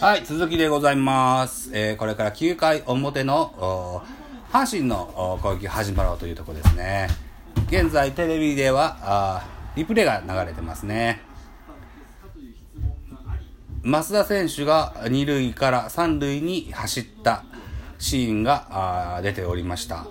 はい、続きでございます。えーこれから9回表の、阪神の攻撃始まろうというとこですね。現在テレビでは、リプレイが流れてますね。増田選手が2塁から3塁に走ったシーンが出ておりました。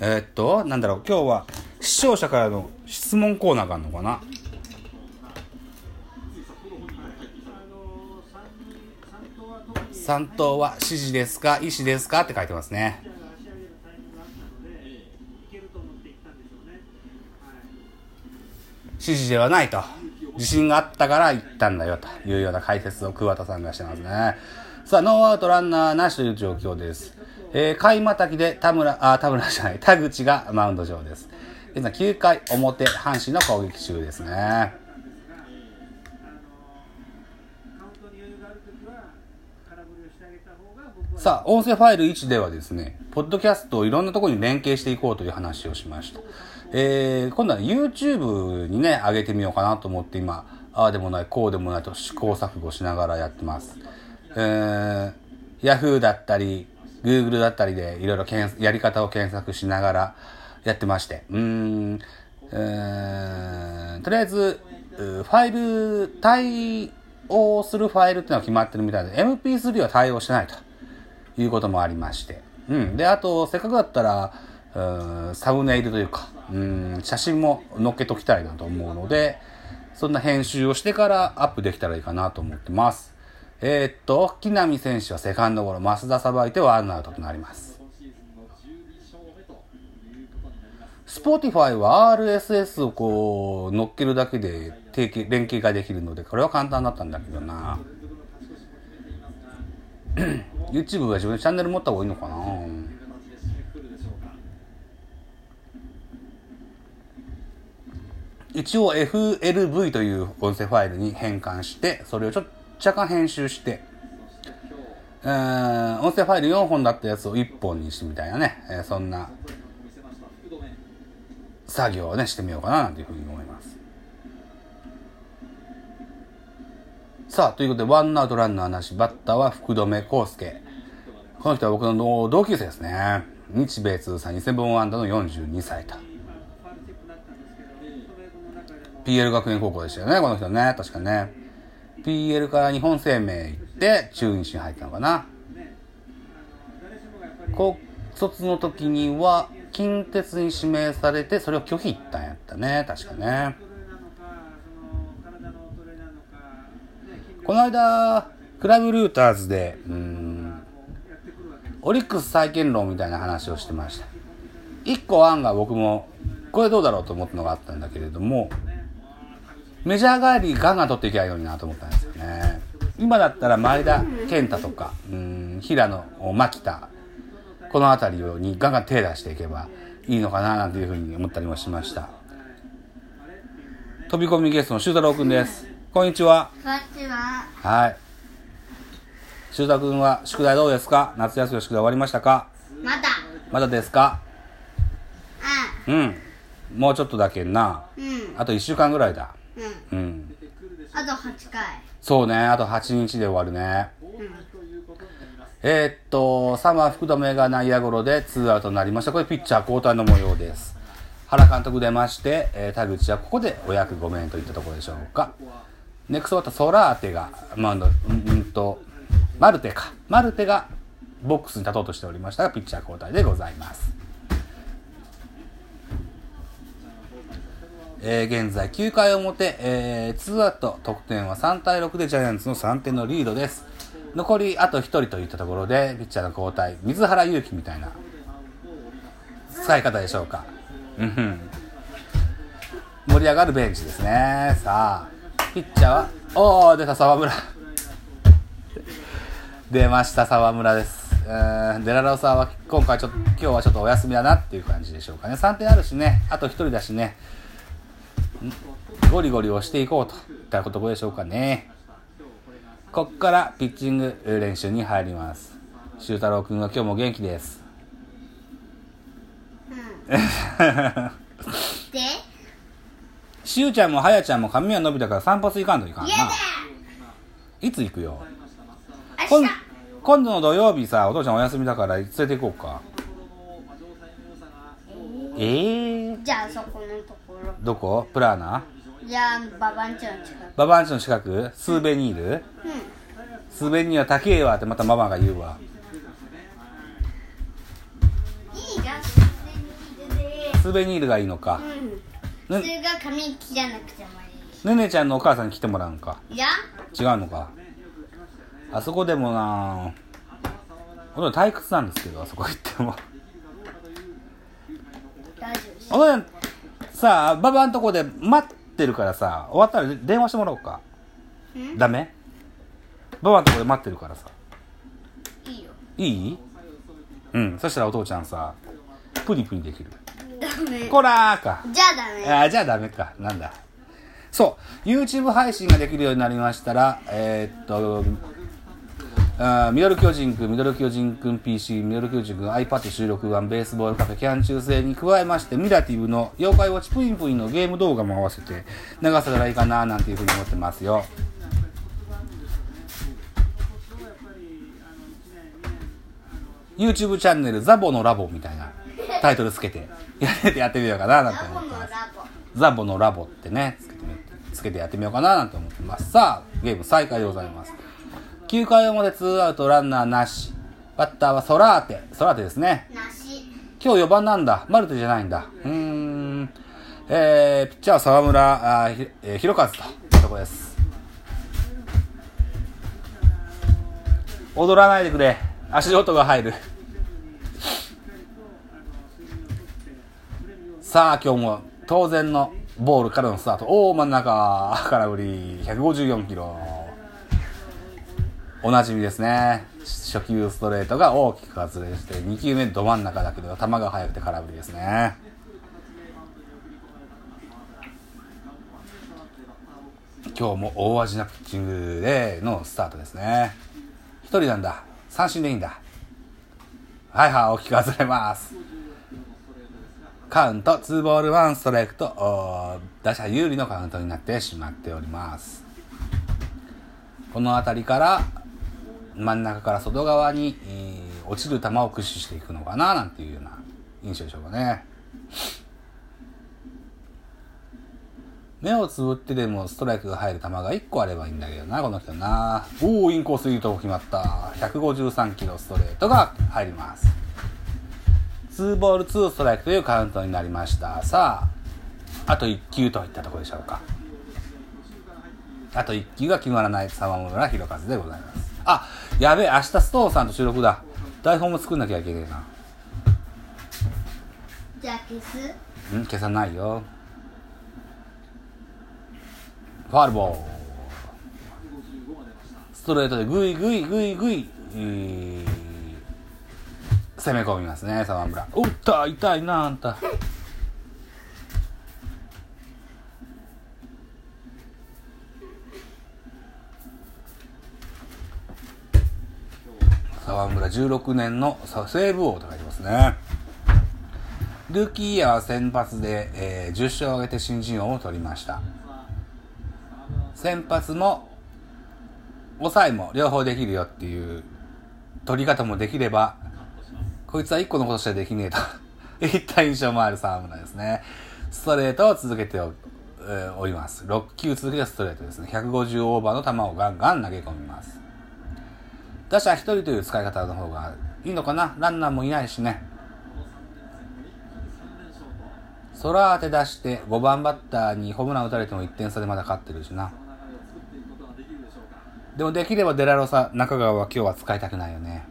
えーっと、なんだろう、今日は視聴者からの質問コーナーがあるのかな三頭は指示ですか意思ですかって書いてますね。指示ではないと。自信があったから言ったんだよというような解説を桑田さんがしてますね。さあ、ノーアウトランナーなしという状況です。えー、回またぎで田村、あ、田村じゃない、田口がマウンド上です。現在9回表、阪神の攻撃中ですね。さあ、音声ファイル1ではですね、ポッドキャストをいろんなところに連携していこうという話をしました。えー、今度は YouTube にね、上げてみようかなと思って今、ああでもない、こうでもないと試行錯誤しながらやってます。えー、Yahoo だったり、Google だったりでいろいろやり方を検索しながらやってまして、うーん、えー、とりあえず、ファイル、対応するファイルっていうのは決まってるみたいで、MP3 は対応してないと。いうこともありまして。うん。で、あと、せっかくだったら、うんサムネイルというか、うん、写真も載っけときたいなと思うので、そんな編集をしてからアップできたらいいかなと思ってます。えーっと、木浪選手はセカンドゴロ、増田さばいてワンアウトとなります。Spotify は RSS をこう乗っけるだけで提携連携ができるので、これは簡単だったんだけどな。YouTube は自分でチャンネル持った方がいいのかな？一応 FLV という音声ファイルに変換して、それをちょっと若干編集して、えー音声ファイル4本だったやつを1本にしてみたいなね、えーそんな作業をね、してみようかななんていうふうに思います。さあ、ということで、ワンアウトランナーなし、バッターは福留康介。この人は僕の同級生ですね。日米通算2000本安打の42歳と。PL 学園高校でしたよね、この人ね。確かね。PL から日本生命行って、中日に入ったのかな。高卒の時には、近鉄に指名されて、それを拒否いったんやったね。確かね。この間、クラブルーターズで、うん、オリックス再建論みたいな話をしてました。一個案が僕も、これどうだろうと思ったのがあったんだけれども、メジャー帰りガンガン取っていけばいいのになと思ったんですよね。今だったら前田健太とか、うん、平野、牧田、この辺りにガンガン手出していけばいいのかななんていうふうに思ったりもしました。飛び込みゲストの修太郎くんです。こんにちは。こんにちは。はい。修太くんは宿題どうですか？夏休みの宿題終わりましたか？まだ。まだですか？ううん。もうちょっとだけんな。ん。うん。あと1週間ぐらいだ。うん。うん。あと8回。そうね。あと8日で終わるね。うん。えーっと、サマー福留が内野ゴロでツーアウトになりました。これピッチャー交代の模様です。原監督出まして、えー田口はここでお役御免といったところでしょうか。ネクストバッターソラーテが、マウンド、うんと、マルテか。マルテがボックスに立とうとしておりましたが、ピッチャー交代でございます。えー現在9回表、えー、2アウト、得点は3対6でジャイアンツの3点のリードです。残りあと1人といったところで、ピッチャーの交代、水原勇気みたいな使い方でしょうか。うんん盛り上がるベンチですね。さあ、ピッチャーは、おー、出た沢村。出ました、沢村です。えーデラロサは今回ちょっと、今日はちょっとお休みだなっていう感じでしょうかね。3点あるしね、あと1人だしね、ゴリゴリをしていこうといったことでしょうかね。こっからピッチング練習に入ります。修太郎くんは今日も元気です。で、しゅうちゃんもはやちゃんも髪は伸びたから散髪行かんといかんな。いつ行くよ？明今日。今度の土曜日さお父ちゃんお休みだから連れて行こうか。えー、じゃあそこのところ。どこ？プラーナ？じゃあババンチの近く。ババンチの近く？スーベニール？うん。スーベニールは高えわってまたママが言うわ。スーベニールがいいのか。うんそねれが髪切らなくてもいねねちゃんのお母さんに来てもらうんか。いいや？違うのか？あそこでもな俺退屈なんですけどあそこ行っても。大丈夫です。俺さあババんとこで待ってるからさ終わったら電話してもらおうか。ん？ダメ？ババんとこで待ってるからさ。いいよ。いい？うん。そしたらお父ちゃんさプニプニできるこらーか。じゃあダメ。あーじゃあダメか。なんだ。そう、YouTube 配信ができるようになりましたら、えーっと、あーミドル巨人くん、ミドル巨人くん PC、ミドル巨人くん iPad 収録版、ベースボールカフェ、キャン中制に加えまして、ミラティブの妖怪ウォッチプインプインのゲーム動画も合わせて流せたらいいかななんていうふうに思ってますよ。YouTube チャンネルザボのラボみたいなタイトルつけてやってみようかななんて思ってます。ザボのラボってね、つけてみつけてやってみようかななんて思ってます。さあ、ゲーム再開でございます。9回表ツーアウトランナーなし。バッターはソラーテ。ソラーテですね。なし今日4番なんだ。マルテじゃないんだ。うーん。えー、ピッチャーは沢村、あーひえー、広和ととこです。踊らないでくれ。足音が入る。さあ、今日も当然のボールからのスタート。おー、真ん中、空振り、154キロ。おなじみですね。初球ストレートが大きく外れして、2球目ど真ん中だけど、球が速くて空振りですね。今日も大味なピッチングでのスタートですね。一人なんだ。三振でいいんだ。はいはい、大きく外れます。カウント、2ボール1ストライクと、打者有利のカウントになってしまっております。この辺りから、真ん中から外側に、えー落ちる球を駆使していくのかな、なんていうような印象でしょうかね。目をつぶってでもストライクが入る球が1個あればいいんだけどな、この人な。おお、インコースいいとこ決まった。153キロストレートが入ります。2ボール2ストライクというカウントになりました。さあ、あと1球といったところでしょうか。あと1球が決まらない沢村弘和でございます。あ、やべえ、明日ストーンさんと収録だ。台本も作んなきゃいけねえな。じゃあ消すん消さないよ。ファールボール。ストレートでグイグイグイグイ、えー攻め込みますね、沢村。おった痛いな、あんた。沢村16年の西武王と書いてますね。ルーキーイヤーは先発で、えー10勝を挙げて新人王を取りました。先発も、抑えも両方できるよっていう取り方もできれば、こいつは1個のことしかできねえといった印象もある沢村ですね。ストレートを続けてお,、えーおります。6球続けてストレートですね。150オーバーの球をガンガン投げ込みます。打者1人という使い方の方がいいのかな？ランナーもいないしね。空当て出して5番バッターにホームラン打たれても1点差でまだ勝ってるしな。でもできればデラロサ、中川は今日は使いたくないよね。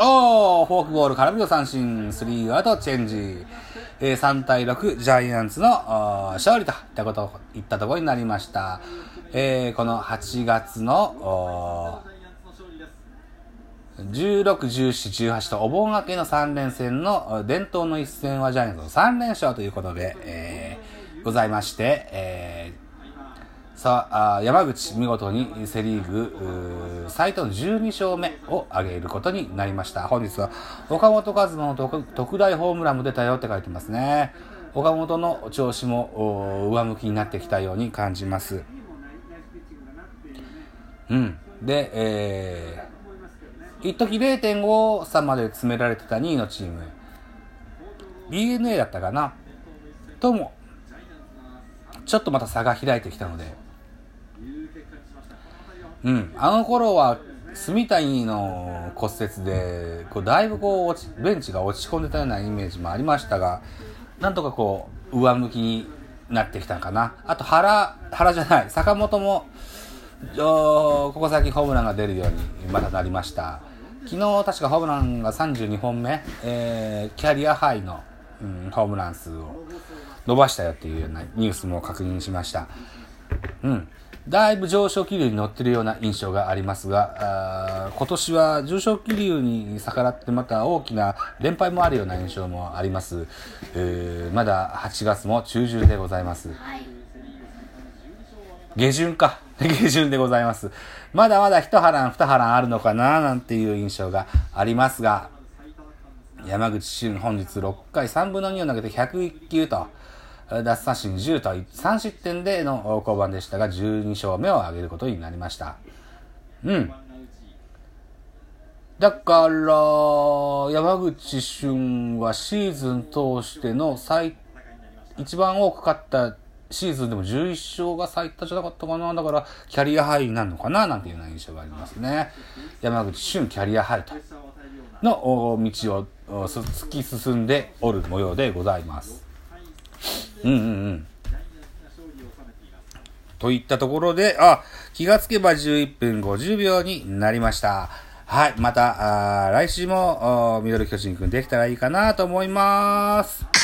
おー、フォークボール、空振りの三振、スリーアウト、チェンジ。えー3対6、ジャイアンツの勝利とったこと、いったところになりました。えーこの8月のお16、17、18とお盆明けの3連戦の伝統の一戦はジャイアンツの3連勝ということで、えーございまして、えーさあ、山口見事にセリーグー最多の12勝目を挙げることになりました。本日は岡本和真の特特大ホームランも出たよって書いてますね。岡本の調子も上向きになってきたように感じます。うん。で、えー、一時0.5差まで詰められてた2位のチーム、DNA だったかなとも、ちょっとまた差が開いてきたので、うん、あの頃は、住谷の骨折で、こうだいぶこうベンチが落ち込んでたようなイメージもありましたが、なんとかこう、上向きになってきたかな。あと原、原じゃない、坂本も、ここ最近ホームランが出るようにまたなりました。昨日確かホームランが32本目、えー、キャリアハイの、うん、ホームラン数を伸ばしたよっていうようなニュースも確認しました。うん。だいぶ上昇気流に乗ってるような印象がありますが、今年は上昇気流に逆らってまた大きな連敗もあるような印象もあります。えー、まだ8月も中旬でございます。下旬か。下旬でございます。まだまだ一波乱二波乱あるのかななんていう印象がありますが、山口俊本日6回3分の2を投げて101球と、奪三振10と3失点での降板でしたが、12勝目を挙げることになりました。うん。だから、山口俊はシーズン通しての最、一番多く勝ったシーズンでも11勝が最多じゃなかったかな。だから、キャリアハイになるのかななんていうような印象がありますね。山口俊キャリアハイとの道を突き進んでおる模様でございます。うんうんうん。といったところで、あ、気がつけば11分50秒になりました。はい。また、あ来週も、ミドル巨人くんできたらいいかなと思います。